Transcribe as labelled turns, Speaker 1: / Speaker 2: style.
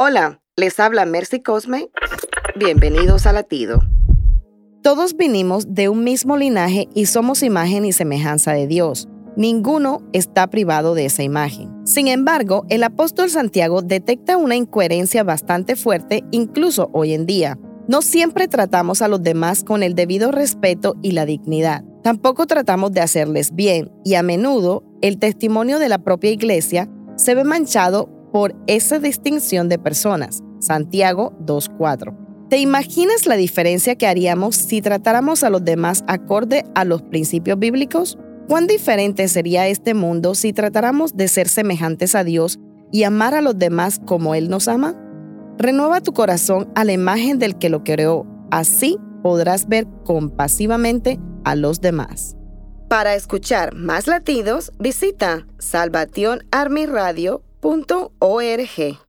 Speaker 1: Hola, les habla Mercy Cosme. Bienvenidos a Latido. Todos vinimos de un mismo linaje y somos imagen y semejanza de Dios. Ninguno está privado de esa imagen. Sin embargo, el apóstol Santiago detecta una incoherencia bastante fuerte incluso hoy en día. No siempre tratamos a los demás con el debido respeto y la dignidad. Tampoco tratamos de hacerles bien y a menudo el testimonio de la propia iglesia se ve manchado por esa distinción de personas. Santiago 2.4. ¿Te imaginas la diferencia que haríamos si tratáramos a los demás acorde a los principios bíblicos? ¿Cuán diferente sería este mundo si tratáramos de ser semejantes a Dios y amar a los demás como Él nos ama? Renueva tu corazón a la imagen del que lo creó. Así podrás ver compasivamente a los demás. Para escuchar más latidos, visita salvationarmyradio.org.